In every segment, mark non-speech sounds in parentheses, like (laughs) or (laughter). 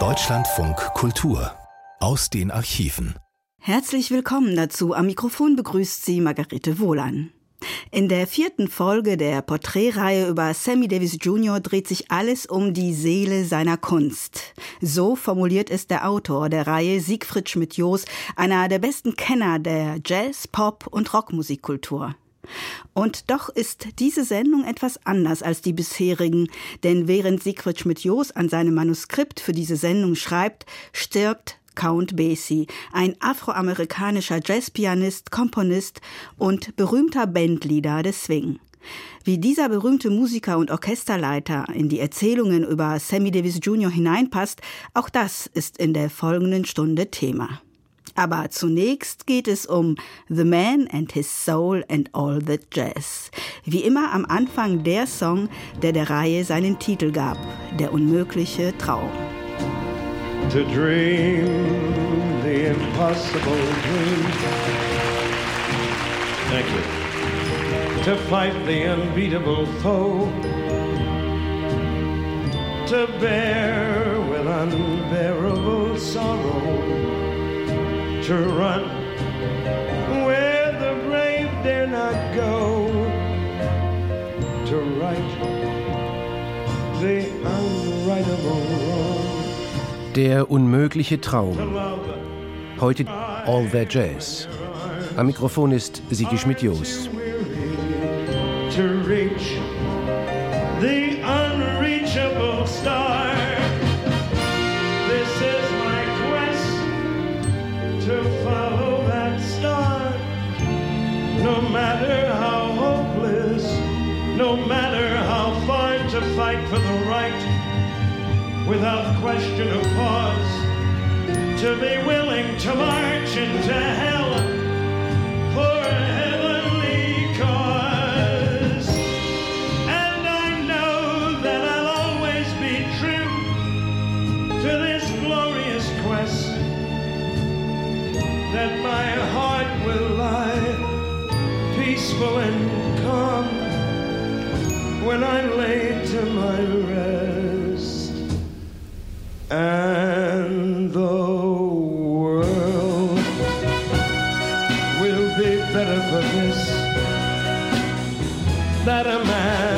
Deutschlandfunk Kultur aus den Archiven. Herzlich willkommen dazu. Am Mikrofon begrüßt Sie Margarete Wohlan. In der vierten Folge der Porträtreihe über Sammy Davis Jr. dreht sich alles um die Seele seiner Kunst. So formuliert es der Autor der Reihe Siegfried Schmidt-Jos, einer der besten Kenner der Jazz, Pop und Rockmusikkultur. Und doch ist diese Sendung etwas anders als die bisherigen, denn während Siegfried Schmidt-Jos an seinem Manuskript für diese Sendung schreibt, stirbt Count Basie, ein afroamerikanischer Jazzpianist, Komponist und berühmter Bandleader des Swing. Wie dieser berühmte Musiker und Orchesterleiter in die Erzählungen über Sammy Davis Jr. hineinpasst, auch das ist in der folgenden Stunde Thema. Aber zunächst geht es um The Man and His Soul and All the Jazz. Wie immer am Anfang der Song, der der Reihe seinen Titel gab, Der unmögliche Traum. To dream the impossible dream. Thank you. To fight the unbeatable foe. To bear with unbearable sorrow to run where the brave dare not go, to right the unrightable wrong. Der unmögliche Traum. Heute All That Jazz. Am Mikrofon ist Sigi Schmidt-Jos. To reach the unreachable star. For the right, without question or pause, to be willing to march into hell for a heavenly cause. And I know that I'll always be true to this glorious quest that my heart will lie peaceful and calm when I And the world will be better for this that a man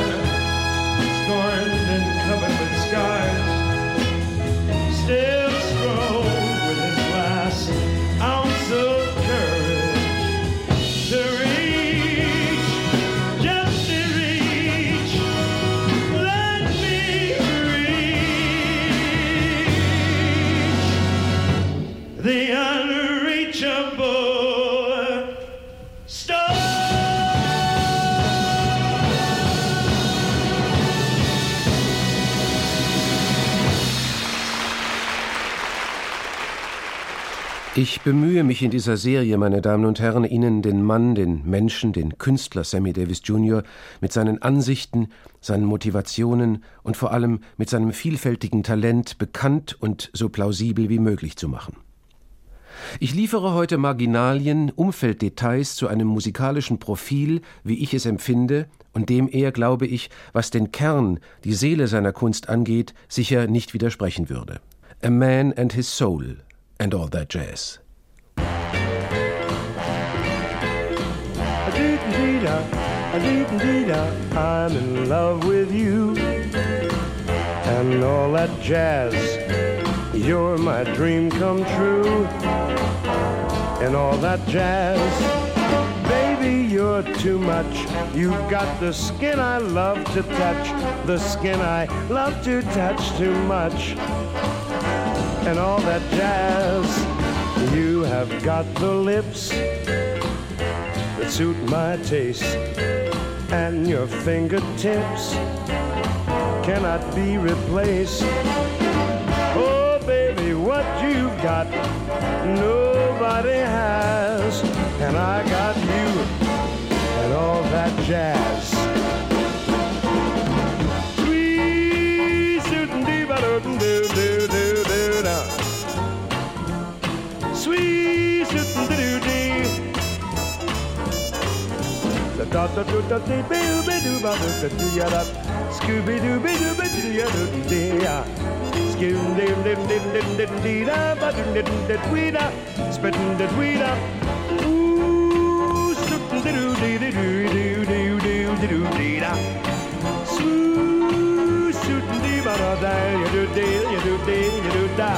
Ich bemühe mich in dieser Serie, meine Damen und Herren, Ihnen den Mann, den Menschen, den Künstler Sammy Davis Jr. mit seinen Ansichten, seinen Motivationen und vor allem mit seinem vielfältigen Talent bekannt und so plausibel wie möglich zu machen. Ich liefere heute Marginalien, Umfelddetails zu einem musikalischen Profil, wie ich es empfinde, und dem er, glaube ich, was den Kern, die Seele seiner Kunst angeht, sicher nicht widersprechen würde. A Man and His Soul and All That Jazz. I'm in love with you and all that jazz. You're my dream come true and all that jazz. Baby, you're too much. You've got the skin I love to touch, the skin I love to touch too much and all that jazz. You have got the lips that suit my taste, and your fingertips cannot be replaced. Oh, baby, what you've got, nobody has, and I got you and all that jazz. Da da da do da dee boo ba doo ba doo da doo ya da. Scooby doo ba doo ba doo ya doo dee ya. da. Skim dim dim dim dim dim dee da, ba dim dim dim wee da, spittin' dim wee da. Ooh, shootin' doo dee dee doo doo doo doo doo dee da. Swoo, shootin' dee ba da da, you do dee, you do dee, you do da.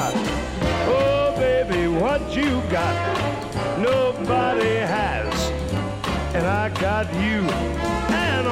Oh baby, what you got? Nobody and I got you, and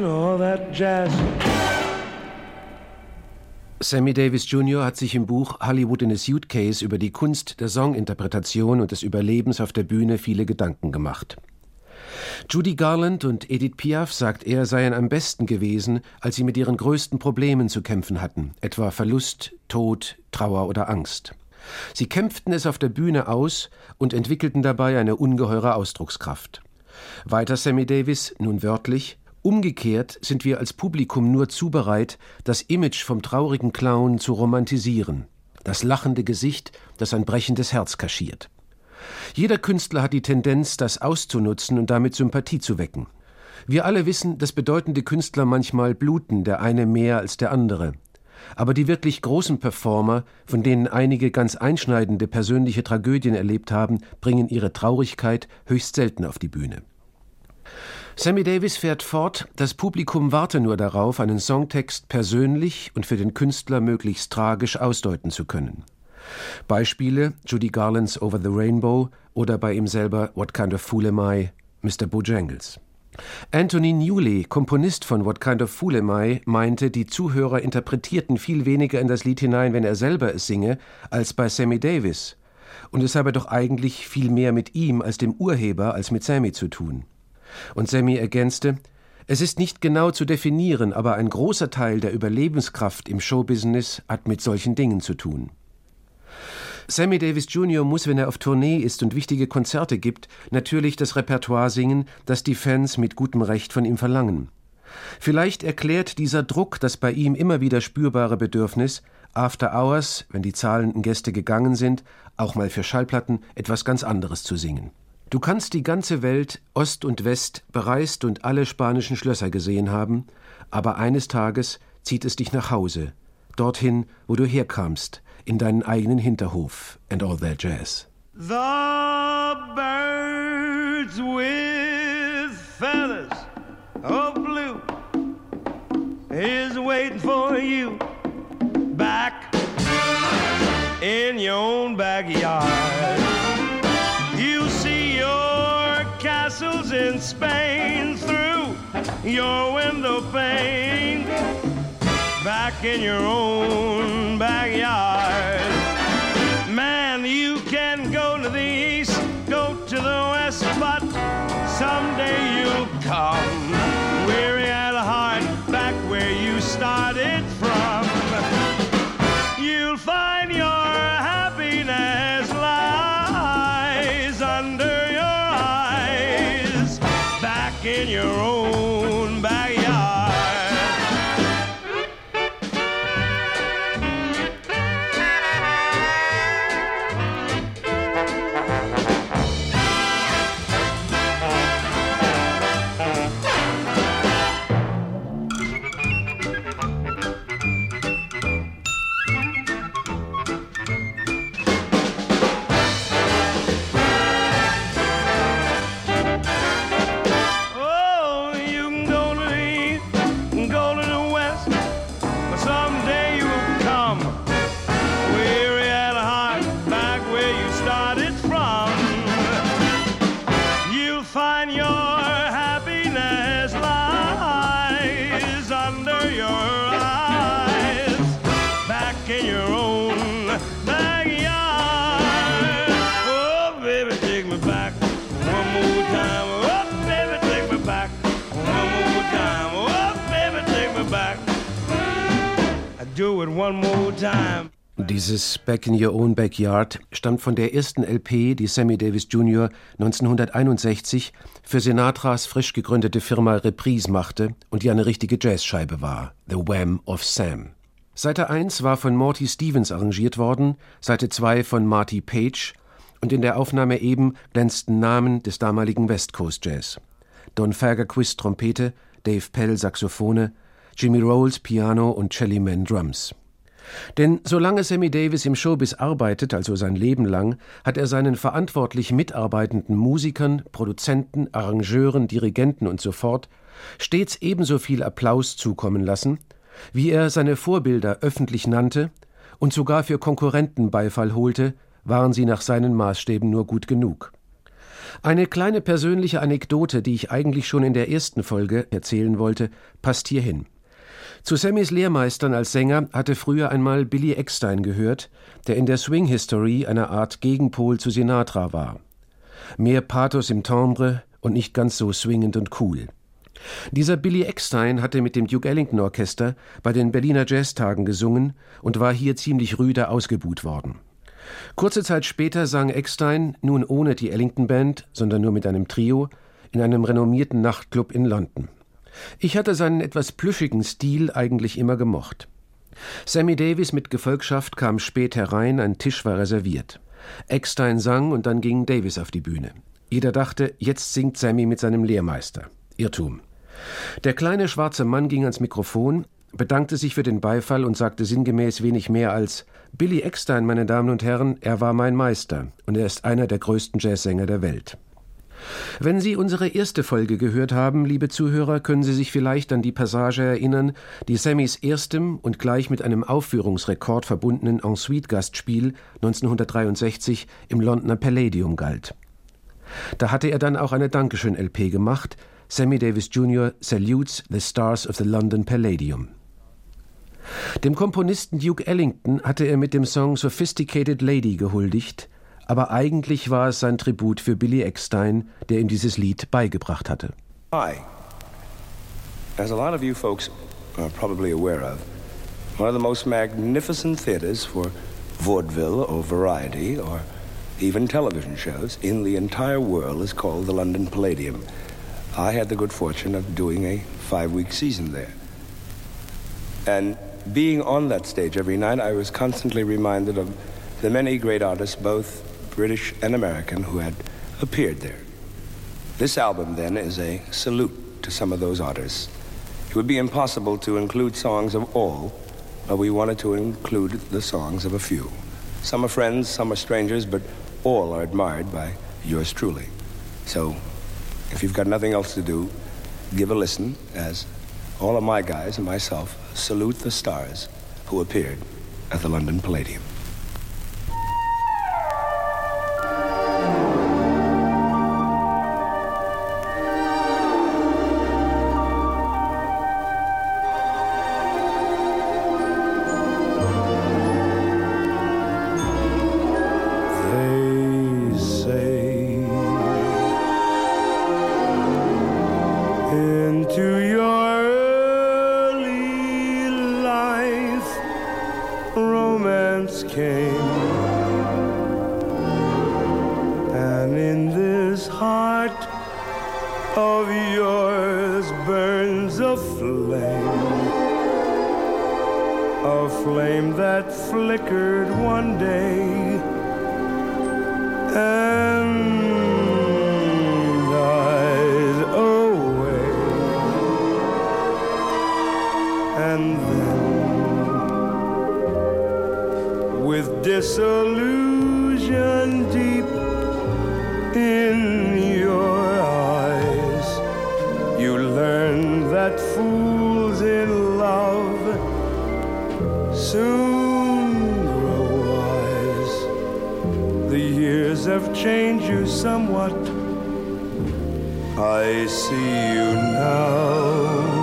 And all that jazz. Sammy Davis Jr. hat sich im Buch Hollywood in a Suitcase über die Kunst der Songinterpretation und des Überlebens auf der Bühne viele Gedanken gemacht. Judy Garland und Edith Piaf, sagt er, seien am besten gewesen, als sie mit ihren größten Problemen zu kämpfen hatten, etwa Verlust, Tod, Trauer oder Angst. Sie kämpften es auf der Bühne aus und entwickelten dabei eine ungeheure Ausdruckskraft. Weiter Sammy Davis, nun wörtlich, Umgekehrt sind wir als Publikum nur zu bereit, das Image vom traurigen Clown zu romantisieren, das lachende Gesicht, das ein brechendes Herz kaschiert. Jeder Künstler hat die Tendenz, das auszunutzen und damit Sympathie zu wecken. Wir alle wissen, dass bedeutende Künstler manchmal bluten, der eine mehr als der andere. Aber die wirklich großen Performer, von denen einige ganz einschneidende persönliche Tragödien erlebt haben, bringen ihre Traurigkeit höchst selten auf die Bühne. Sammy Davis fährt fort, das Publikum warte nur darauf, einen Songtext persönlich und für den Künstler möglichst tragisch ausdeuten zu können. Beispiele Judy Garlands Over the Rainbow oder bei ihm selber What Kind of Fool Am I, Mr. Bojangles. Anthony Newley, Komponist von What Kind of Fool Am I, meinte, die Zuhörer interpretierten viel weniger in das Lied hinein, wenn er selber es singe, als bei Sammy Davis. Und es habe doch eigentlich viel mehr mit ihm als dem Urheber als mit Sammy zu tun. Und Sammy ergänzte, es ist nicht genau zu definieren, aber ein großer Teil der Überlebenskraft im Showbusiness hat mit solchen Dingen zu tun. Sammy Davis Jr. muss, wenn er auf Tournee ist und wichtige Konzerte gibt, natürlich das Repertoire singen, das die Fans mit gutem Recht von ihm verlangen. Vielleicht erklärt dieser Druck das bei ihm immer wieder spürbare Bedürfnis, After Hours, wenn die zahlenden Gäste gegangen sind, auch mal für Schallplatten etwas ganz anderes zu singen. Du kannst die ganze Welt, Ost und West, bereist und alle spanischen Schlösser gesehen haben, aber eines Tages zieht es dich nach Hause, dorthin, wo du herkamst, in deinen eigenen Hinterhof and all that jazz. The birds with feathers of blue is waiting for you back in your own backyard. In Spain through your window pane back in your own backyard. Man, you can go to the east, go to the west, but someday you'll come Dieses Back in Your Own Backyard stammt von der ersten LP, die Sammy Davis Jr. 1961 für Sinatras frisch gegründete Firma Reprise machte und die eine richtige Jazzscheibe war, The Wham of Sam. Seite 1 war von Morty Stevens arrangiert worden, Seite 2 von Marty Page und in der Aufnahme eben glänzten Namen des damaligen West Coast Jazz. Don Fagerquist Trompete, Dave Pell Saxophone, Jimmy Rolls Piano und Shelly Man Drums. Denn solange Sammy Davis im Showbiz arbeitet, also sein Leben lang, hat er seinen verantwortlich mitarbeitenden Musikern, Produzenten, Arrangeuren, Dirigenten und so fort stets ebenso viel Applaus zukommen lassen, wie er seine Vorbilder öffentlich nannte und sogar für Konkurrenten Beifall holte, waren sie nach seinen Maßstäben nur gut genug. Eine kleine persönliche Anekdote, die ich eigentlich schon in der ersten Folge erzählen wollte, passt hierhin. Zu Sammys Lehrmeistern als Sänger hatte früher einmal Billy Eckstein gehört, der in der Swing History eine Art Gegenpol zu Sinatra war. Mehr Pathos im Timbre und nicht ganz so swingend und cool. Dieser Billy Eckstein hatte mit dem Duke Ellington Orchester bei den Berliner Jazztagen gesungen und war hier ziemlich rüde ausgebuht worden. Kurze Zeit später sang Eckstein, nun ohne die Ellington Band, sondern nur mit einem Trio, in einem renommierten Nachtclub in London. Ich hatte seinen etwas plüschigen Stil eigentlich immer gemocht. Sammy Davis mit Gefolgschaft kam spät herein, ein Tisch war reserviert. Eckstein sang und dann ging Davis auf die Bühne. Jeder dachte, jetzt singt Sammy mit seinem Lehrmeister. Irrtum. Der kleine schwarze Mann ging ans Mikrofon, bedankte sich für den Beifall und sagte sinngemäß wenig mehr als Billy Eckstein, meine Damen und Herren, er war mein Meister und er ist einer der größten Jazzsänger der Welt. Wenn Sie unsere erste Folge gehört haben, liebe Zuhörer, können Sie sich vielleicht an die Passage erinnern, die Sammys erstem und gleich mit einem Aufführungsrekord verbundenen Ensuite-Gastspiel 1963 im Londoner Palladium galt. Da hatte er dann auch eine Dankeschön-LP gemacht, Sammy Davis Jr. Salutes the Stars of the London Palladium. Dem Komponisten Duke Ellington hatte er mit dem Song Sophisticated Lady gehuldigt, aber eigentlich war es sein Tribut für Billy Eckstein, der ihm dieses Lied beigebracht hatte. Hi. As a lot of you folks are probably aware of, one of the most magnificent theaters for vaudeville or variety or even television shows in the entire world is called the London Palladium. I had the good fortune of doing a five week season there. And being on that stage every night, I was constantly reminded of the many great artists, both British and American, who had appeared there. This album, then, is a salute to some of those artists. It would be impossible to include songs of all, but we wanted to include the songs of a few. Some are friends, some are strangers, but all are admired by yours truly. So, if you've got nothing else to do, give a listen as all of my guys and myself salute the stars who appeared at the London Palladium. you now.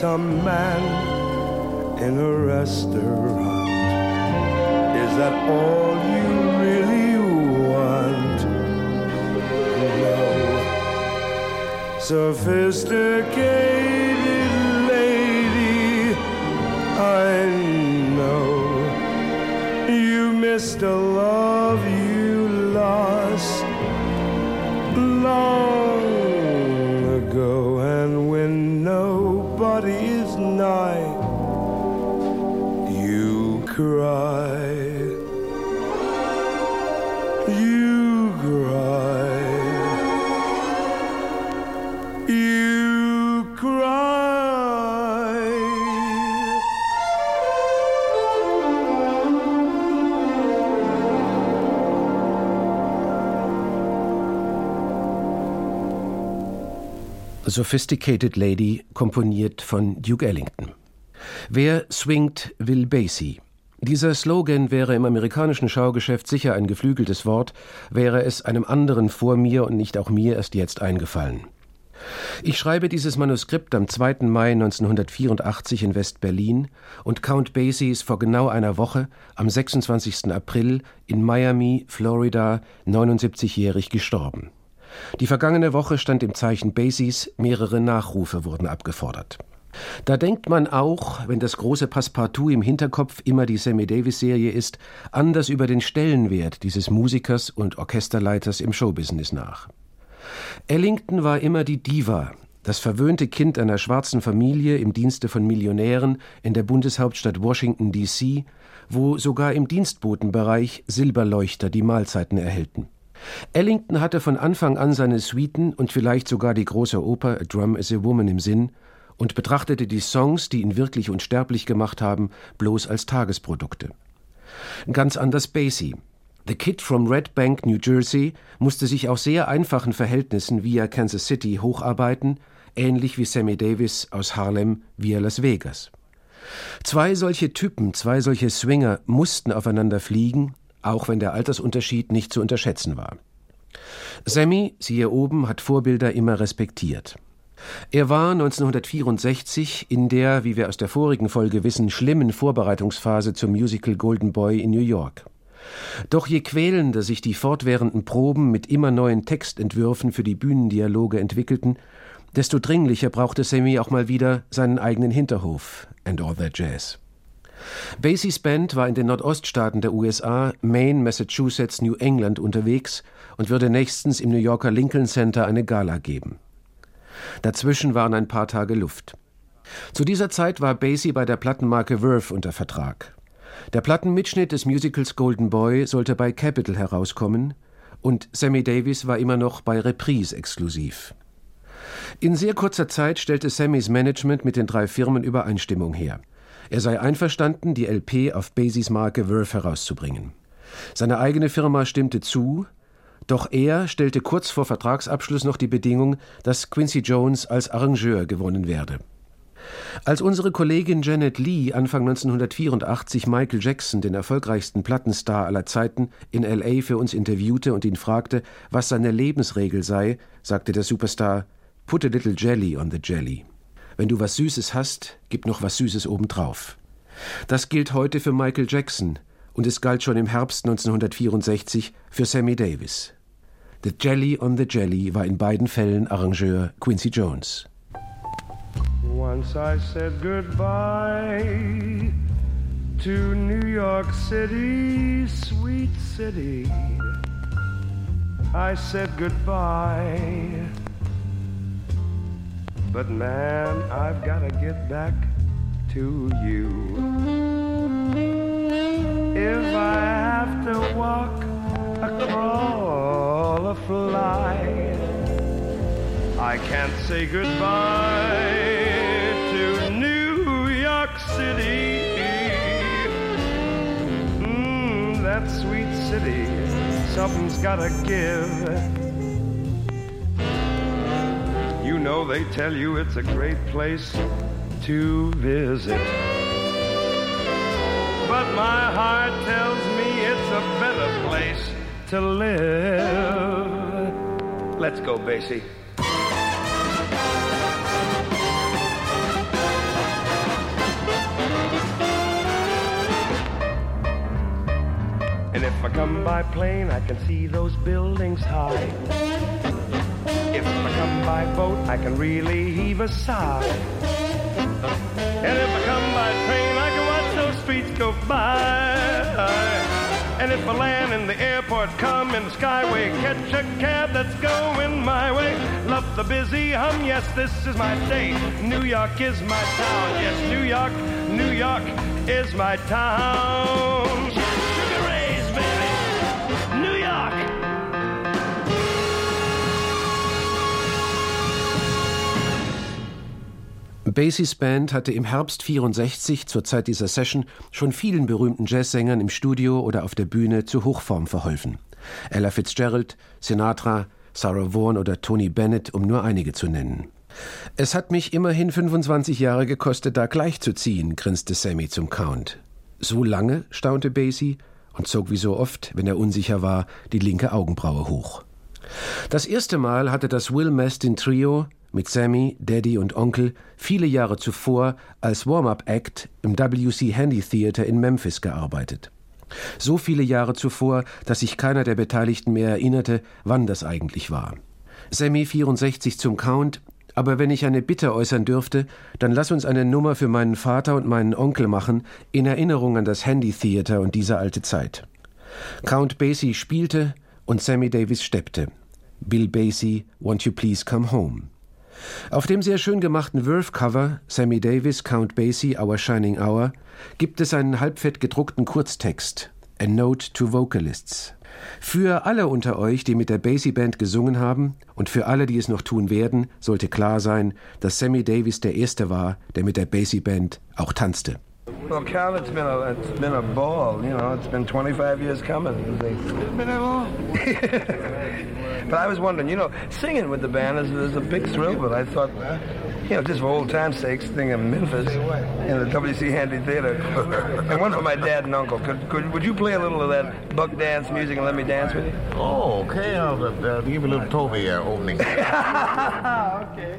Some man in a restaurant. Is that all you really want? No. Sophisticated lady, I know you missed a love Sophisticated Lady, komponiert von Duke Ellington. Wer swingt, will Basie. Dieser Slogan wäre im amerikanischen Schaugeschäft sicher ein geflügeltes Wort, wäre es einem anderen vor mir und nicht auch mir erst jetzt eingefallen. Ich schreibe dieses Manuskript am 2. Mai 1984 in West-Berlin und Count Basie ist vor genau einer Woche, am 26. April, in Miami, Florida, 79-jährig gestorben. Die vergangene Woche stand im Zeichen Basies, mehrere Nachrufe wurden abgefordert. Da denkt man auch, wenn das große Passepartout im Hinterkopf immer die Sammy Davis-Serie ist, anders über den Stellenwert dieses Musikers und Orchesterleiters im Showbusiness nach. Ellington war immer die Diva, das verwöhnte Kind einer schwarzen Familie im Dienste von Millionären in der Bundeshauptstadt Washington, D.C., wo sogar im Dienstbotenbereich Silberleuchter die Mahlzeiten erhellten. Ellington hatte von Anfang an seine Suiten und vielleicht sogar die große Oper A Drum is a Woman im Sinn und betrachtete die Songs, die ihn wirklich unsterblich gemacht haben, bloß als Tagesprodukte. Ganz anders Basie. The Kid from Red Bank, New Jersey, musste sich aus sehr einfachen Verhältnissen via Kansas City hocharbeiten, ähnlich wie Sammy Davis aus Harlem via Las Vegas. Zwei solche Typen, zwei solche Swinger mussten aufeinander fliegen, auch wenn der Altersunterschied nicht zu unterschätzen war. Sammy, siehe oben, hat Vorbilder immer respektiert. Er war 1964 in der, wie wir aus der vorigen Folge wissen, schlimmen Vorbereitungsphase zum Musical Golden Boy in New York. Doch je quälender sich die fortwährenden Proben mit immer neuen Textentwürfen für die Bühnendialoge entwickelten, desto dringlicher brauchte Sammy auch mal wieder seinen eigenen Hinterhof and all that jazz. Basies Band war in den Nordoststaaten der USA, Maine, Massachusetts, New England unterwegs und würde nächstens im New Yorker Lincoln Center eine Gala geben. Dazwischen waren ein paar Tage Luft. Zu dieser Zeit war Basie bei der Plattenmarke Verve unter Vertrag. Der Plattenmitschnitt des Musicals Golden Boy sollte bei Capitol herauskommen und Sammy Davis war immer noch bei Reprise exklusiv. In sehr kurzer Zeit stellte Sammys Management mit den drei Firmen Übereinstimmung her. Er sei einverstanden, die LP auf Basies Marke Verve herauszubringen. Seine eigene Firma stimmte zu, doch er stellte kurz vor Vertragsabschluss noch die Bedingung, dass Quincy Jones als Arrangeur gewonnen werde. Als unsere Kollegin Janet Lee Anfang 1984 Michael Jackson, den erfolgreichsten Plattenstar aller Zeiten, in LA für uns interviewte und ihn fragte, was seine Lebensregel sei, sagte der Superstar: Put a little jelly on the jelly. Wenn du was Süßes hast, gib noch was Süßes obendrauf. Das gilt heute für Michael Jackson und es galt schon im Herbst 1964 für Sammy Davis. The Jelly on the Jelly war in beiden Fällen Arrangeur Quincy Jones. Once I said goodbye to New York City, sweet city. I said goodbye. But man, I've got to get back to you. If I have to walk, a crawl, a fly, I can't say goodbye to New York City. Mm, that sweet city, something's gotta give. Know they tell you it's a great place to visit. But my heart tells me it's a better place to live. Let's go, Basie. And if I come by plane, I can see those buildings high. Come by boat, I can really heave a sigh. And if I come by train, I can watch those streets go by. And if I land in the airport, come in the skyway, catch a cab that's going my way. Love the busy hum, yes, this is my day. New York is my town, yes, New York, New York is my town. Basies Band hatte im Herbst 64 zur Zeit dieser Session schon vielen berühmten Jazzsängern im Studio oder auf der Bühne zur Hochform verholfen. Ella Fitzgerald, Sinatra, Sarah Vaughan oder Tony Bennett, um nur einige zu nennen. Es hat mich immerhin 25 Jahre gekostet, da gleichzuziehen, grinste Sammy zum Count. So lange? staunte Basie und zog wie so oft, wenn er unsicher war, die linke Augenbraue hoch. Das erste Mal hatte das Will Mastin Trio mit Sammy, Daddy und Onkel viele Jahre zuvor als Warm-up-Act im WC Handy Theater in Memphis gearbeitet. So viele Jahre zuvor, dass sich keiner der Beteiligten mehr erinnerte, wann das eigentlich war. Sammy 64 zum Count, aber wenn ich eine Bitte äußern dürfte, dann lass uns eine Nummer für meinen Vater und meinen Onkel machen, in Erinnerung an das Handy Theater und diese alte Zeit. Count Basie spielte und Sammy Davis steppte. Bill Basie, Won't You Please Come Home. Auf dem sehr schön gemachten Verve-Cover Sammy Davis, Count Basie, Our Shining Hour gibt es einen halbfett gedruckten Kurztext, A Note to Vocalists. Für alle unter euch, die mit der Basie Band gesungen haben und für alle, die es noch tun werden, sollte klar sein, dass Sammy Davis der Erste war, der mit der Basie Band auch tanzte. Well, Cal, it's been a it's been a ball. You know, it's been 25 years coming. It's been that long. (laughs) but I was wondering, you know, singing with the band is, is a big thrill. But I thought, you know, just for old time's sake, singing in Memphis in the WC Handy Theater, and one for my dad and uncle. Could, could would you play a little of that buck dance music and let me dance with you? Oh, okay. I'll, uh, give you a little Toby uh, opening. (laughs) okay.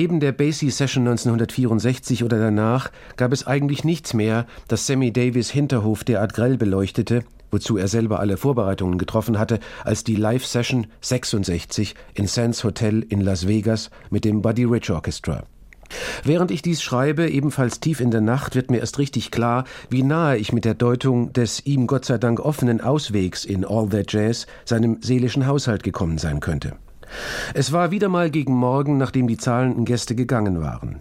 Neben der Basie Session 1964 oder danach gab es eigentlich nichts mehr, das Sammy Davis Hinterhof derart grell beleuchtete, wozu er selber alle Vorbereitungen getroffen hatte, als die Live-Session 66 in Sands Hotel in Las Vegas mit dem Buddy Rich Orchestra. Während ich dies schreibe, ebenfalls tief in der Nacht, wird mir erst richtig klar, wie nahe ich mit der Deutung des ihm Gott sei Dank offenen Auswegs in All That Jazz seinem seelischen Haushalt gekommen sein könnte. Es war wieder mal gegen Morgen, nachdem die zahlenden Gäste gegangen waren.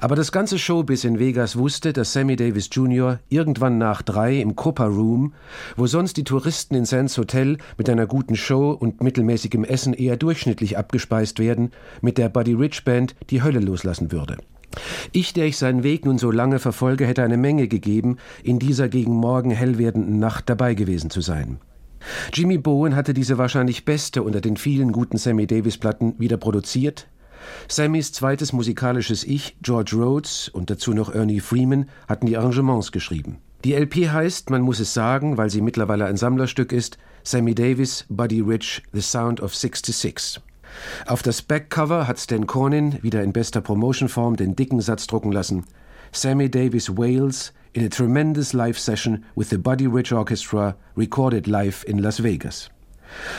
Aber das ganze Showbiz in Vegas wusste, dass Sammy Davis Jr. irgendwann nach drei im Copa Room, wo sonst die Touristen in Sands Hotel mit einer guten Show und mittelmäßigem Essen eher durchschnittlich abgespeist werden, mit der Buddy Rich Band die Hölle loslassen würde. Ich, der ich seinen Weg nun so lange verfolge, hätte eine Menge gegeben, in dieser gegen morgen hell werdenden Nacht dabei gewesen zu sein. Jimmy Bowen hatte diese wahrscheinlich beste unter den vielen guten Sammy Davis Platten wieder produziert, Sammys zweites musikalisches Ich, George Rhodes und dazu noch Ernie Freeman hatten die Arrangements geschrieben. Die LP heißt, man muss es sagen, weil sie mittlerweile ein Sammlerstück ist, Sammy Davis, Buddy Rich, The Sound of 66. Auf das Backcover hat Stan Cornin wieder in bester Promotionform den dicken Satz drucken lassen. Sammy Davis Wales in a tremendous live session with the Buddy Rich Orchestra, recorded live in Las Vegas.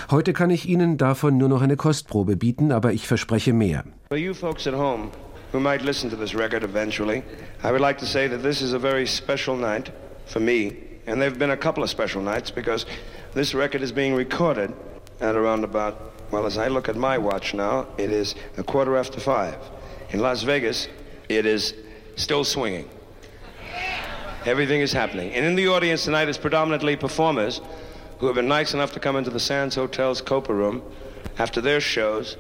Heute kann ich Ihnen davon nur noch eine Kostprobe bieten, aber ich verspreche mehr. For you folks at home who might listen to this record eventually, I would like to say that this is a very special night for me, and there have been a couple of special nights because this record is being recorded at around about, well, as I look at my watch now, it is a quarter after five. In Las Vegas, it is still swinging. Everything is happening. And in the audience tonight is predominantly performers who have been nice enough to come into the Sands Hotel's Copa room after their shows.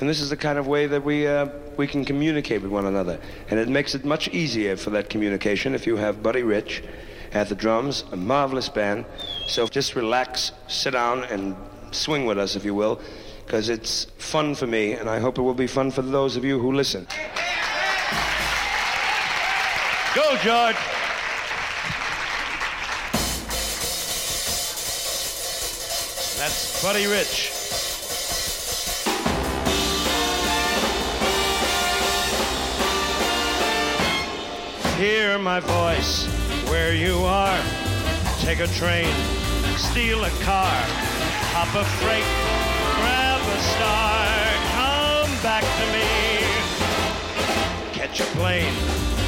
And this is the kind of way that we, uh, we can communicate with one another. And it makes it much easier for that communication if you have Buddy Rich at the drums, a marvelous band. So just relax, sit down, and swing with us, if you will, because it's fun for me, and I hope it will be fun for those of you who listen. Go, George! That's Buddy Rich. Hear my voice where you are. Take a train, steal a car, hop a freight, grab a star, come back to me. Catch a plane,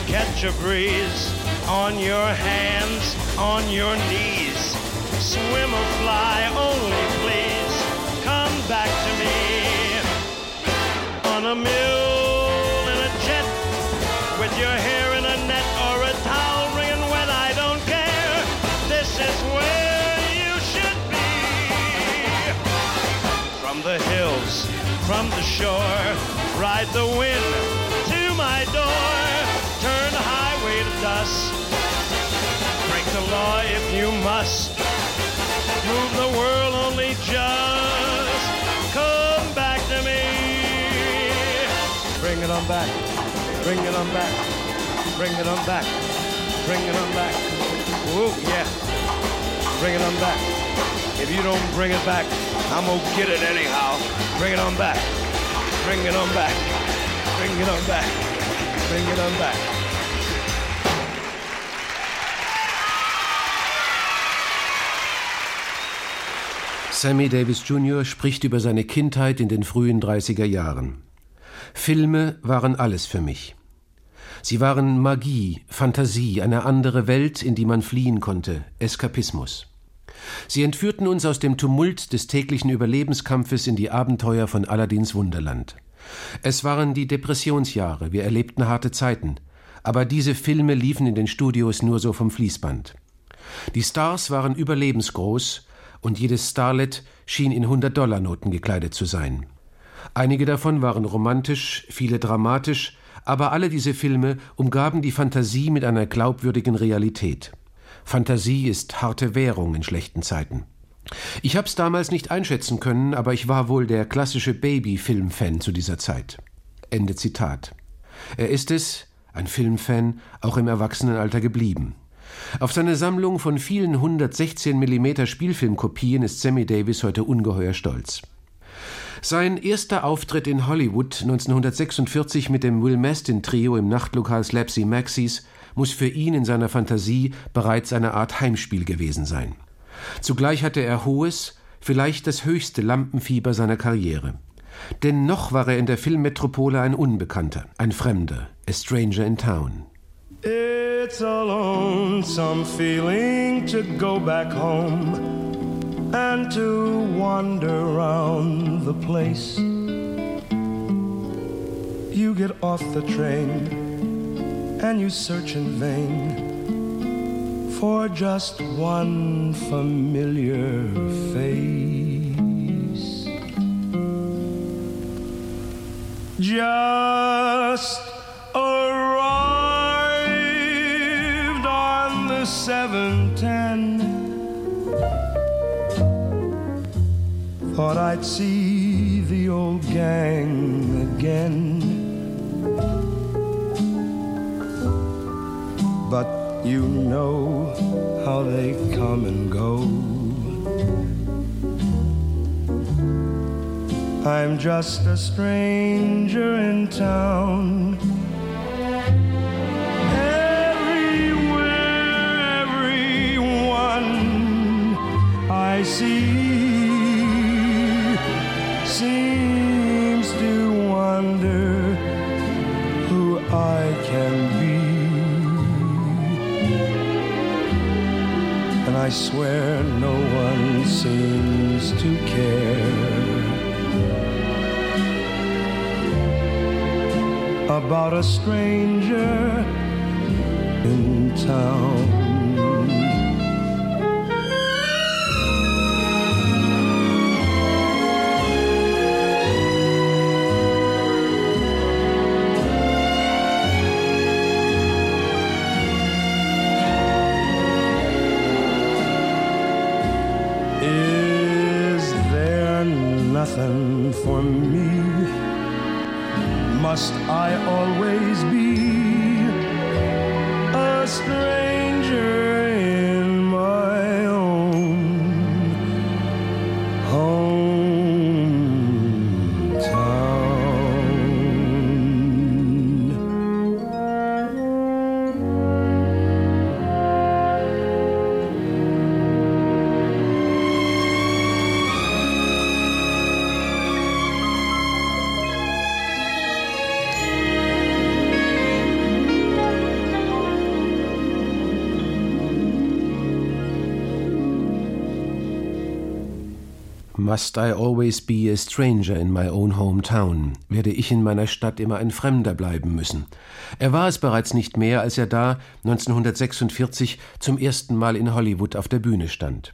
catch a breeze, on your hands, on your knees. Swim or fly, only please come back to me. On a mule in a jet, with your hair in a net or a towel wringing wet, I don't care. This is where you should be. From the hills, from the shore, ride the wind to my door. Turn the highway to dust. Break the law if you must. Move the world only just. Come back to me. Bring it on back. Bring it on back. Bring it on back. Bring it on back. Ooh, yeah. Bring it on back. If you don't bring it back, I'm gonna get it anyhow. Bring it on back. Bring it on back. Bring it on back. Bring it on back. Sammy Davis Jr. spricht über seine Kindheit in den frühen 30er Jahren. Filme waren alles für mich. Sie waren Magie, Fantasie, eine andere Welt, in die man fliehen konnte, Eskapismus. Sie entführten uns aus dem Tumult des täglichen Überlebenskampfes in die Abenteuer von Aladins Wunderland. Es waren die Depressionsjahre, wir erlebten harte Zeiten, aber diese Filme liefen in den Studios nur so vom Fließband. Die Stars waren überlebensgroß und jedes Starlet schien in 100-Dollar-Noten gekleidet zu sein. Einige davon waren romantisch, viele dramatisch, aber alle diese Filme umgaben die Fantasie mit einer glaubwürdigen Realität. Fantasie ist harte Währung in schlechten Zeiten. Ich hab's damals nicht einschätzen können, aber ich war wohl der klassische Baby-Film-Fan zu dieser Zeit. Ende Zitat. Er ist es, ein Filmfan, auch im Erwachsenenalter geblieben. Auf seine Sammlung von vielen 116 mm Spielfilmkopien ist Sammy Davis heute ungeheuer stolz. Sein erster Auftritt in Hollywood 1946 mit dem Will Mastin Trio im Nachtlokal Slapsy Maxis muss für ihn in seiner Fantasie bereits eine Art Heimspiel gewesen sein. Zugleich hatte er hohes, vielleicht das höchste Lampenfieber seiner Karriere. Denn noch war er in der Filmmetropole ein Unbekannter, ein Fremder, a stranger in town. It's a lonesome feeling to go back home and to wander around the place. You get off the train and you search in vain for just one familiar face. Just the 710. Thought I'd see the old gang again. But you know how they come and go. I'm just a stranger in town. See seems to wonder who I can be. And I swear no one seems to care. about a stranger in town. Is there nothing for me? Must I always be a stranger Must I always be a stranger in my own hometown? Werde ich in meiner Stadt immer ein Fremder bleiben müssen? Er war es bereits nicht mehr, als er da 1946 zum ersten Mal in Hollywood auf der Bühne stand.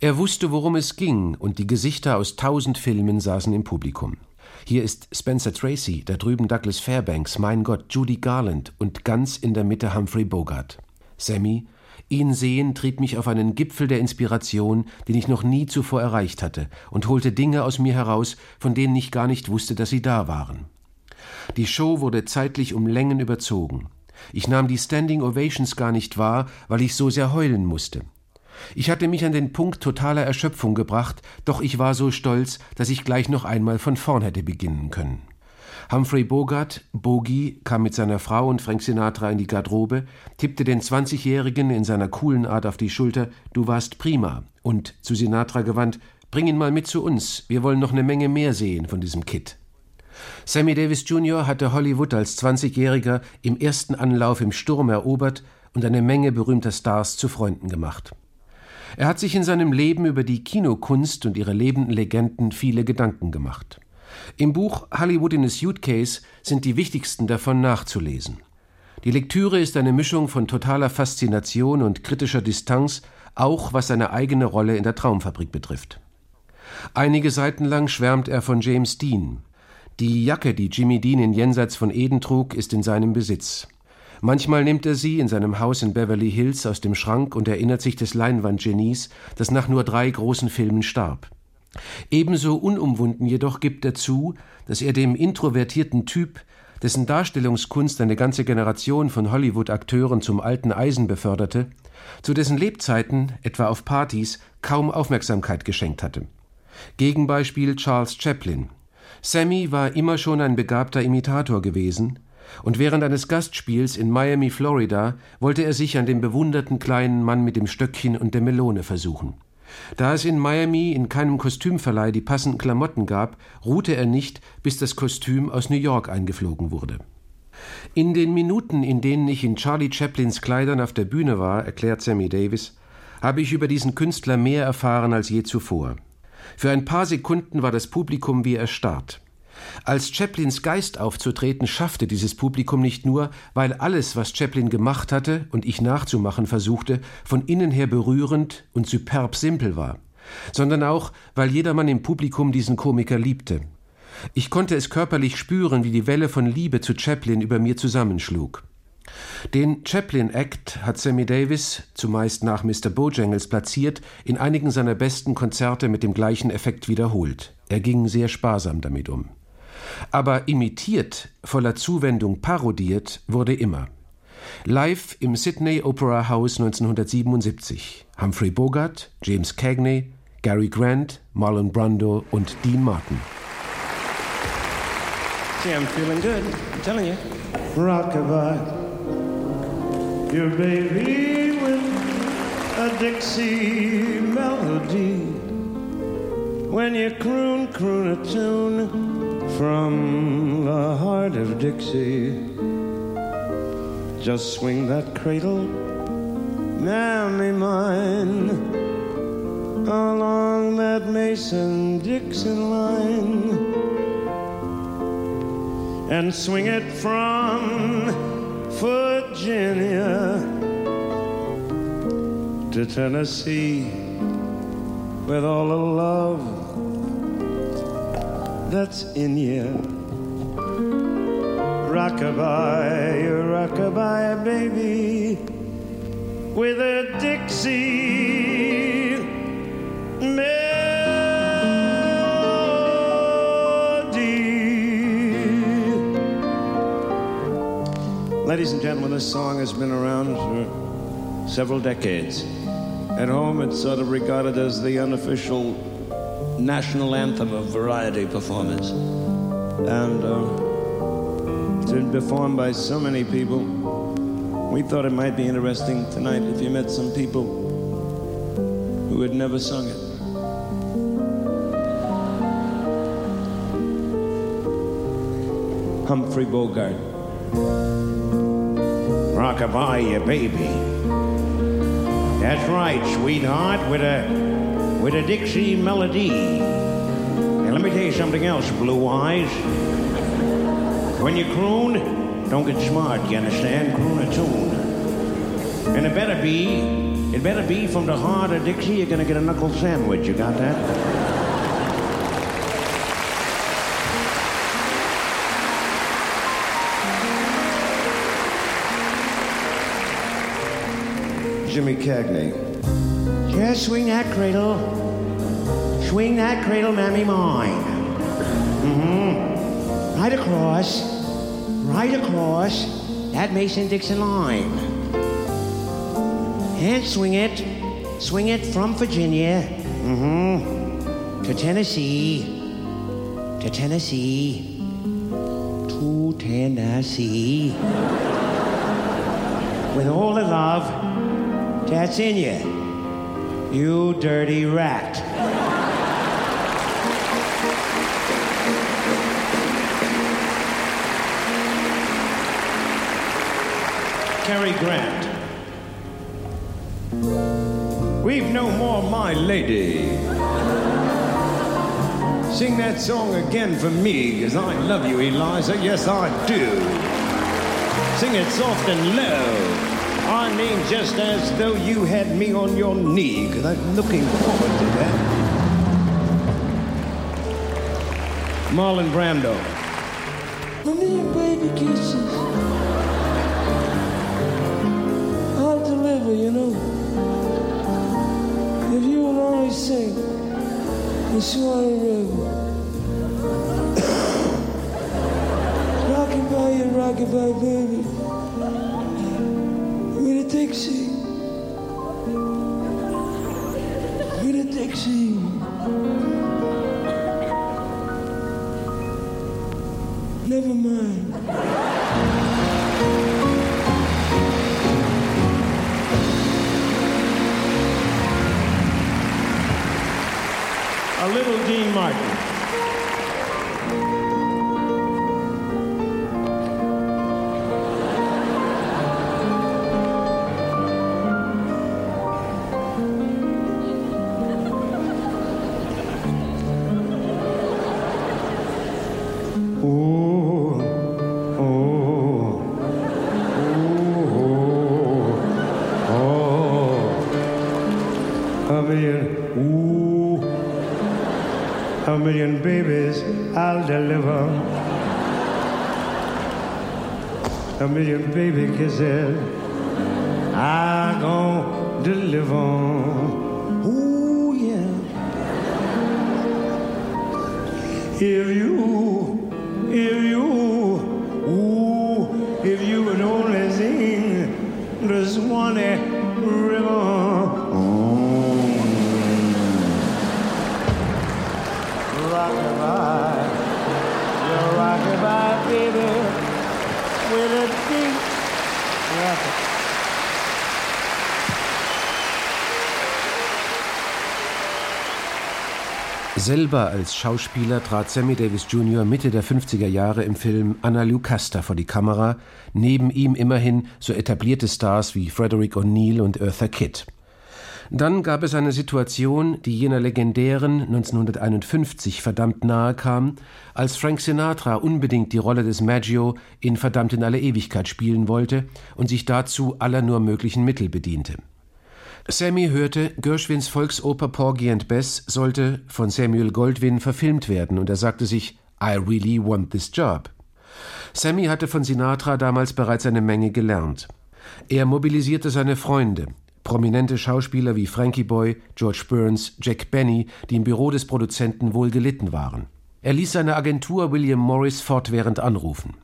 Er wusste, worum es ging, und die Gesichter aus tausend Filmen saßen im Publikum. Hier ist Spencer Tracy, da drüben Douglas Fairbanks, mein Gott, Judy Garland und ganz in der Mitte Humphrey Bogart. Sammy, ihn sehen trieb mich auf einen Gipfel der Inspiration, den ich noch nie zuvor erreicht hatte, und holte Dinge aus mir heraus, von denen ich gar nicht wusste, dass sie da waren. Die Show wurde zeitlich um Längen überzogen. Ich nahm die Standing Ovations gar nicht wahr, weil ich so sehr heulen musste. Ich hatte mich an den Punkt totaler Erschöpfung gebracht, doch ich war so stolz, dass ich gleich noch einmal von vorn hätte beginnen können. Humphrey Bogart, Bogie, kam mit seiner Frau und Frank Sinatra in die Garderobe, tippte den 20-Jährigen in seiner coolen Art auf die Schulter, du warst prima, und zu Sinatra gewandt, bring ihn mal mit zu uns, wir wollen noch eine Menge mehr sehen von diesem Kid. Sammy Davis Jr. hatte Hollywood als 20-Jähriger im ersten Anlauf im Sturm erobert und eine Menge berühmter Stars zu Freunden gemacht. Er hat sich in seinem Leben über die Kinokunst und ihre lebenden Legenden viele Gedanken gemacht. Im Buch Hollywood in a Suitcase sind die wichtigsten davon nachzulesen. Die Lektüre ist eine Mischung von totaler Faszination und kritischer Distanz, auch was seine eigene Rolle in der Traumfabrik betrifft. Einige Seiten lang schwärmt er von James Dean. Die Jacke, die Jimmy Dean in Jenseits von Eden trug, ist in seinem Besitz. Manchmal nimmt er sie in seinem Haus in Beverly Hills aus dem Schrank und erinnert sich des Leinwandgenies, das nach nur drei großen Filmen starb. Ebenso unumwunden jedoch gibt er zu, dass er dem introvertierten Typ, dessen Darstellungskunst eine ganze Generation von Hollywood-Akteuren zum alten Eisen beförderte, zu dessen Lebzeiten, etwa auf Partys, kaum Aufmerksamkeit geschenkt hatte. Gegenbeispiel Charles Chaplin. Sammy war immer schon ein begabter Imitator gewesen, und während eines Gastspiels in Miami, Florida, wollte er sich an dem bewunderten kleinen Mann mit dem Stöckchen und der Melone versuchen. Da es in Miami in keinem Kostümverleih die passenden Klamotten gab, ruhte er nicht, bis das Kostüm aus New York eingeflogen wurde. In den Minuten, in denen ich in Charlie Chaplins Kleidern auf der Bühne war, erklärt Sammy Davis, habe ich über diesen Künstler mehr erfahren als je zuvor. Für ein paar Sekunden war das Publikum wie erstarrt. Als Chaplins Geist aufzutreten, schaffte dieses Publikum nicht nur, weil alles, was Chaplin gemacht hatte und ich nachzumachen versuchte, von innen her berührend und superb simpel war, sondern auch, weil jedermann im Publikum diesen Komiker liebte. Ich konnte es körperlich spüren, wie die Welle von Liebe zu Chaplin über mir zusammenschlug. Den Chaplin Act hat Sammy Davis, zumeist nach Mr. Bojangles platziert, in einigen seiner besten Konzerte mit dem gleichen Effekt wiederholt. Er ging sehr sparsam damit um. Aber imitiert, voller Zuwendung parodiert, wurde immer. Live im Sydney Opera House 1977. Humphrey Bogart, James Cagney, Gary Grant, Marlon Brando und Dean Martin. See, I'm feeling good. I'm telling you. Rockabye, your baby with a Dixie melody. When you croon, croon a tune from the heart of Dixie. Just swing that cradle, mammy mine, along that Mason-Dixon line and swing it from Virginia to Tennessee with all the love that's in you. Rockabye, rockabye, baby, with a Dixie. Ladies and gentlemen, this song has been around for several decades. At home, it's sort of regarded as the unofficial national anthem of variety performers. And uh, it's been performed by so many people. We thought it might be interesting tonight if you met some people who had never sung it. Humphrey Bogart. Rockabye, you baby. That's right, sweetheart, with a with a Dixie melody. And let me tell you something else, Blue Eyes. When you croon, don't get smart, you understand? Croon a tune. And it better be, it better be from the heart of Dixie, you're gonna get a knuckle sandwich. You got that? Jimmy Cagney. Just swing that cradle. Swing that cradle, mammy mine. Mm-hmm. Right across. Right across that Mason-Dixon line. And swing it. Swing it from Virginia. Mm-hmm. To Tennessee. To Tennessee. To Tennessee. With all the love that's in you. You dirty rat. Cary Grant. We've no more, my lady. Sing that song again for me, because I love you, Eliza. Yes, I do. Sing it soft and low our mean, just as though you had me on your knee, because I'm looking forward to that. Marlon Brando. A million baby kisses. I'll deliver, you know. If you will only sing the Swan River. (coughs) Rockin' by you, rockin' by baby. With a Dixie. With a Dixie. Million, ooh, a million babies I'll deliver. A million baby kisses I gon' deliver. Ooh, yeah. If Selber als Schauspieler trat Sammy Davis Jr. Mitte der 50er Jahre im Film Anna Lucasta vor die Kamera, neben ihm immerhin so etablierte Stars wie Frederick O'Neill und Eartha Kitt. Dann gab es eine Situation, die jener legendären 1951 verdammt nahe kam, als Frank Sinatra unbedingt die Rolle des Maggio in Verdammt in alle Ewigkeit spielen wollte und sich dazu aller nur möglichen Mittel bediente. Sammy hörte, Gershwins Volksoper Porgy and Bess sollte von Samuel Goldwyn verfilmt werden und er sagte sich, I really want this job. Sammy hatte von Sinatra damals bereits eine Menge gelernt. Er mobilisierte seine Freunde, prominente Schauspieler wie Frankie Boy, George Burns, Jack Benny, die im Büro des Produzenten wohl gelitten waren. Er ließ seine Agentur William Morris fortwährend anrufen.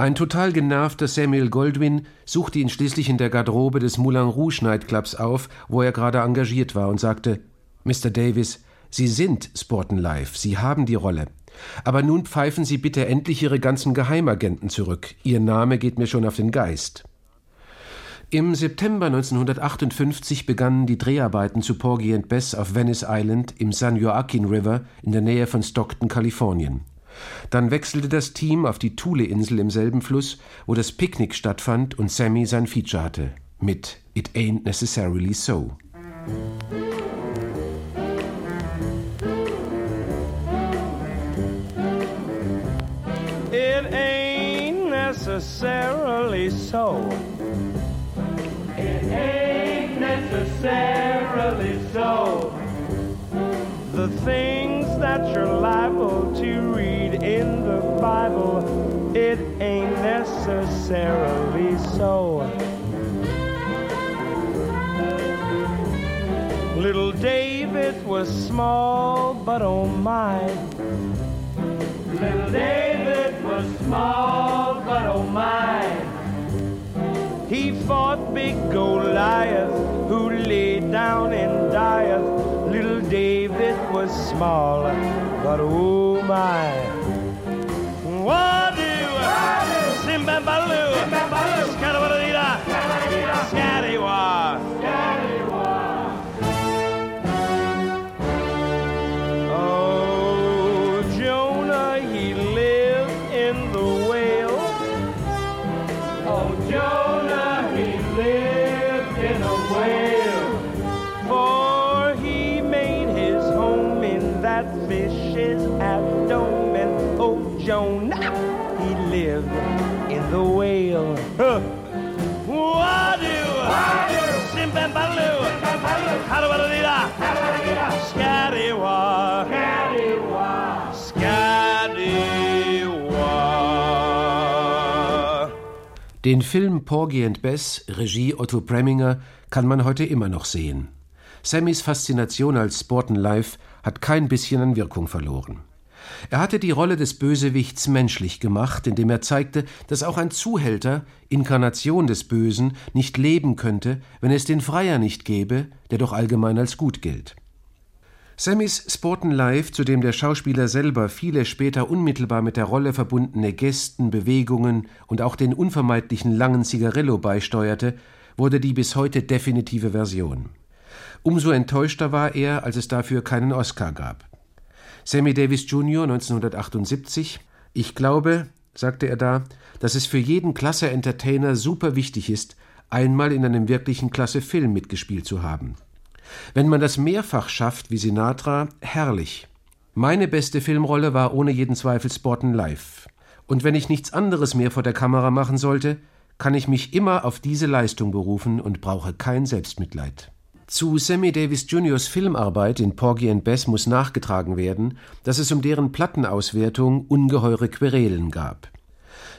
Ein total genervter Samuel Goldwyn suchte ihn schließlich in der Garderobe des Moulin Rouge Nightclubs auf, wo er gerade engagiert war, und sagte: Mr. Davis, Sie sind Sporten Live, Sie haben die Rolle. Aber nun pfeifen Sie bitte endlich Ihre ganzen Geheimagenten zurück. Ihr Name geht mir schon auf den Geist. Im September 1958 begannen die Dreharbeiten zu Porgy and Bess auf Venice Island im San Joaquin River in der Nähe von Stockton, Kalifornien. Dann wechselte das Team auf die Thule-Insel im selben Fluss, wo das Picknick stattfand und Sammy sein Feature hatte, mit It Ain't Necessarily So. It ain't necessarily so. It ain't necessarily so. The things that you're liable to read Bible, it ain't necessarily so. Little David was small, but oh my. Little David was small, but oh my. He fought big Goliath, who lay down and dieth. Little David was small, but oh my. Den Film Porgy and Bess, Regie Otto Preminger, kann man heute immer noch sehen. Sammys Faszination als Sporten Live hat kein bisschen an Wirkung verloren. Er hatte die Rolle des Bösewichts menschlich gemacht, indem er zeigte, dass auch ein Zuhälter, Inkarnation des Bösen, nicht leben könnte, wenn es den Freier nicht gäbe, der doch allgemein als gut gilt. Sammys Sporten Live, zu dem der Schauspieler selber viele später unmittelbar mit der Rolle verbundene Gesten, Bewegungen und auch den unvermeidlichen langen Zigarillo beisteuerte, wurde die bis heute definitive Version. Umso enttäuschter war er, als es dafür keinen Oscar gab. Sammy Davis Jr. 1978 Ich glaube, sagte er da, dass es für jeden Klasse-Entertainer super wichtig ist, einmal in einem wirklichen Klasse-Film mitgespielt zu haben. Wenn man das mehrfach schafft wie Sinatra, herrlich. Meine beste Filmrolle war ohne jeden Zweifel Sporten Live. Und wenn ich nichts anderes mehr vor der Kamera machen sollte, kann ich mich immer auf diese Leistung berufen und brauche kein Selbstmitleid. Zu Sammy Davis Jr.'s Filmarbeit in Porgy and Bess muss nachgetragen werden, dass es um deren Plattenauswertung ungeheure Querelen gab.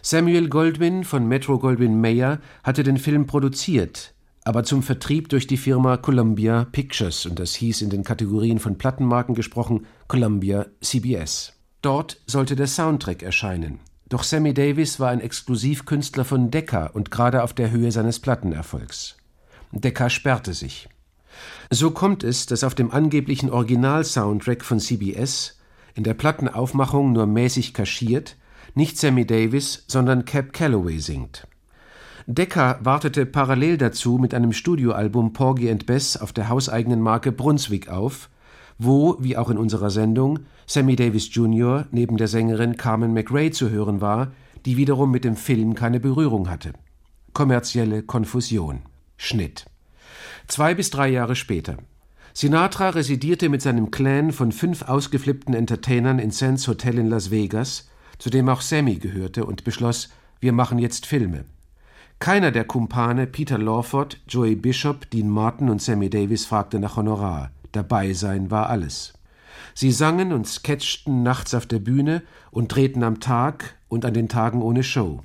Samuel Goldwyn von Metro Goldwyn Mayer hatte den Film produziert, aber zum Vertrieb durch die Firma Columbia Pictures und das hieß in den Kategorien von Plattenmarken gesprochen Columbia CBS. Dort sollte der Soundtrack erscheinen. Doch Sammy Davis war ein Exklusivkünstler von Decca und gerade auf der Höhe seines Plattenerfolgs. Decca sperrte sich. So kommt es, dass auf dem angeblichen Original-Soundtrack von CBS in der Plattenaufmachung nur mäßig kaschiert nicht Sammy Davis, sondern Cap Calloway singt. Decca wartete parallel dazu mit einem Studioalbum Porgy and Bess auf der hauseigenen Marke Brunswick auf, wo, wie auch in unserer Sendung, Sammy Davis Jr. neben der Sängerin Carmen McRae zu hören war, die wiederum mit dem Film keine Berührung hatte. Kommerzielle Konfusion. Schnitt. Zwei bis drei Jahre später. Sinatra residierte mit seinem Clan von fünf ausgeflippten Entertainern in Sands Hotel in Las Vegas, zu dem auch Sammy gehörte, und beschloss, wir machen jetzt Filme. Keiner der Kumpane, Peter Lawford, Joey Bishop, Dean Martin und Sammy Davis, fragte nach Honorar. Dabei sein war alles. Sie sangen und sketchten nachts auf der Bühne und drehten am Tag und an den Tagen ohne Show.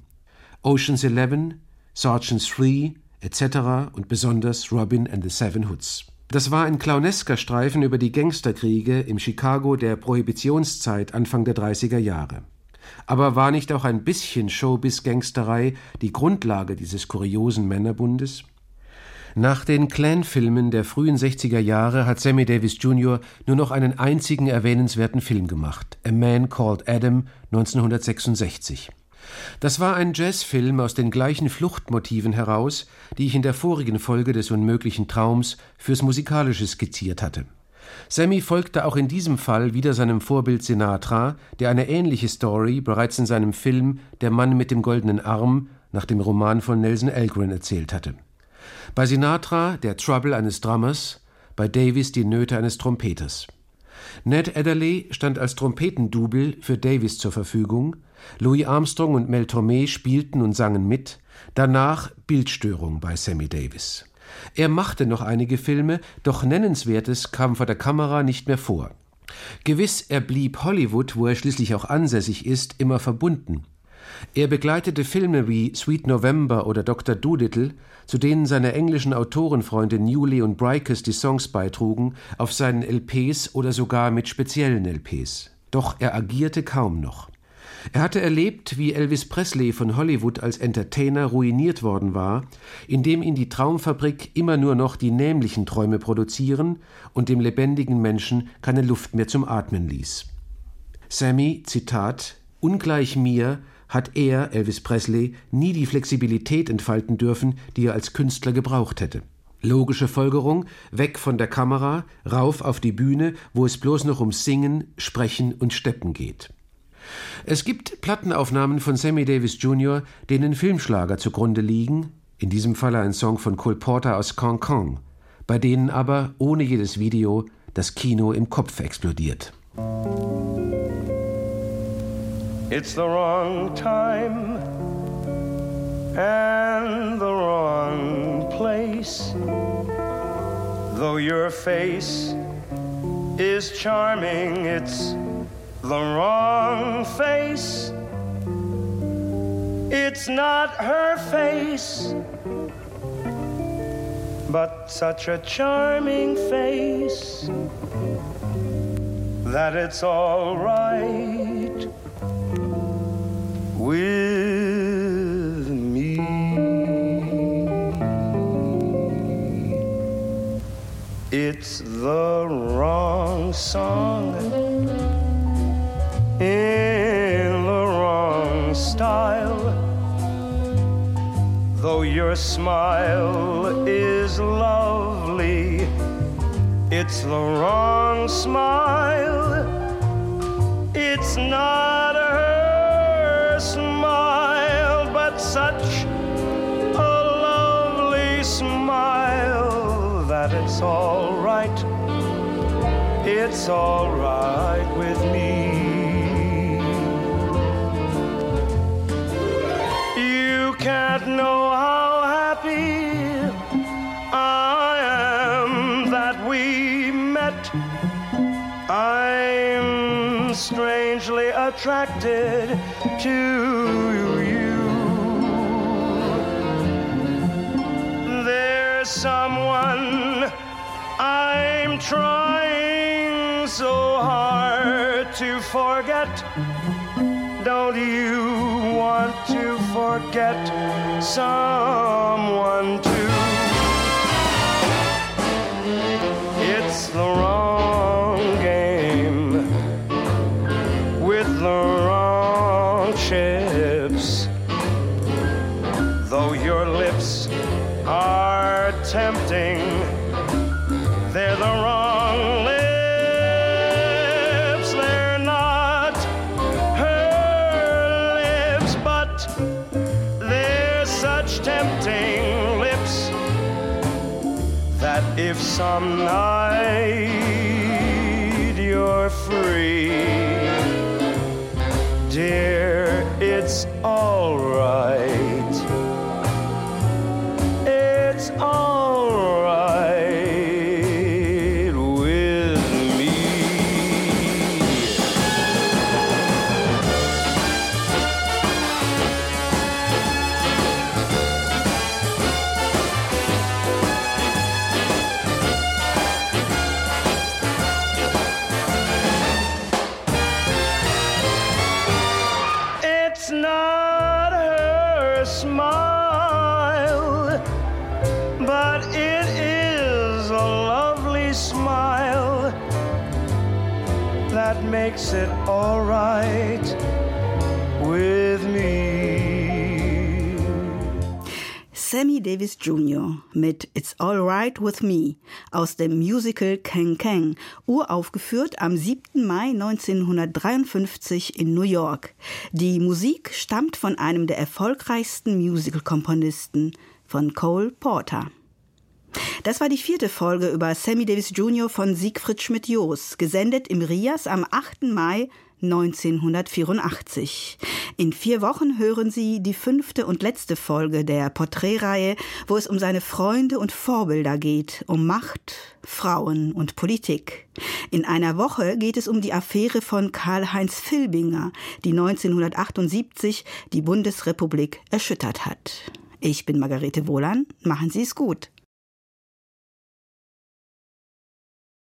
Oceans Eleven, Sergeants Three etc. und besonders Robin and the Seven Hoods. Das war ein clownesker Streifen über die Gangsterkriege im Chicago der Prohibitionszeit Anfang der 30er Jahre. Aber war nicht auch ein bisschen Showbiz-Gangsterei die Grundlage dieses kuriosen Männerbundes? Nach den Clan-Filmen der frühen 60er Jahre hat Sammy Davis Jr. nur noch einen einzigen erwähnenswerten Film gemacht: A Man Called Adam 1966. Das war ein Jazzfilm aus den gleichen Fluchtmotiven heraus, die ich in der vorigen Folge des unmöglichen Traums fürs Musikalische skizziert hatte. Sammy folgte auch in diesem Fall wieder seinem Vorbild Sinatra, der eine ähnliche Story bereits in seinem Film Der Mann mit dem goldenen Arm nach dem Roman von Nelson Algren erzählt hatte. Bei Sinatra der Trouble eines Drummers, bei Davis die Nöte eines Trompeters. Ned Adderley stand als Trompetendouble für Davis zur Verfügung, Louis Armstrong und Mel Tormé spielten und sangen mit, danach Bildstörung bei Sammy Davis. Er machte noch einige Filme, doch Nennenswertes kam vor der Kamera nicht mehr vor. Gewiss, er blieb Hollywood, wo er schließlich auch ansässig ist, immer verbunden. Er begleitete Filme wie Sweet November oder Dr. Doolittle, zu denen seine englischen Autorenfreunde Newley und Brycus die Songs beitrugen, auf seinen LPs oder sogar mit speziellen LPs. Doch er agierte kaum noch. Er hatte erlebt, wie Elvis Presley von Hollywood als Entertainer ruiniert worden war, indem ihn die Traumfabrik immer nur noch die nämlichen Träume produzieren und dem lebendigen Menschen keine Luft mehr zum Atmen ließ. Sammy, Zitat, ungleich mir hat er, Elvis Presley, nie die Flexibilität entfalten dürfen, die er als Künstler gebraucht hätte. Logische Folgerung, weg von der Kamera, rauf auf die Bühne, wo es bloß noch ums Singen, Sprechen und Steppen geht. Es gibt Plattenaufnahmen von Sammy Davis Jr., denen Filmschlager zugrunde liegen, in diesem Falle ein Song von Cole Porter aus Kong Kong, bei denen aber ohne jedes Video das Kino im Kopf explodiert. It's the wrong time and the wrong place. Though your face is charming, it's the wrong face. It's not her face, but such a charming face that it's all right with me. It's the wrong song in the wrong style. Though your smile is lovely, it's the wrong smile. It's not her smile, but such a lovely smile that it's all right. It's all right with attracted to you. There's someone I'm trying so hard to forget. Don't you want to forget someone too? Some night you're free, dear, it's alright. Davis Jr. mit It's Alright With Me aus dem Musical Kang Kang, uraufgeführt am 7. Mai 1953 in New York. Die Musik stammt von einem der erfolgreichsten Musical-Komponisten, von Cole Porter. Das war die vierte Folge über Sammy Davis Jr. von Siegfried Schmidt-Jos, gesendet im Rias am 8. Mai 1984. In vier Wochen hören Sie die fünfte und letzte Folge der Porträtreihe, wo es um seine Freunde und Vorbilder geht, um Macht, Frauen und Politik. In einer Woche geht es um die Affäre von Karl-Heinz Filbinger, die 1978 die Bundesrepublik erschüttert hat. Ich bin Margarete Wohlan. Machen Sie es gut.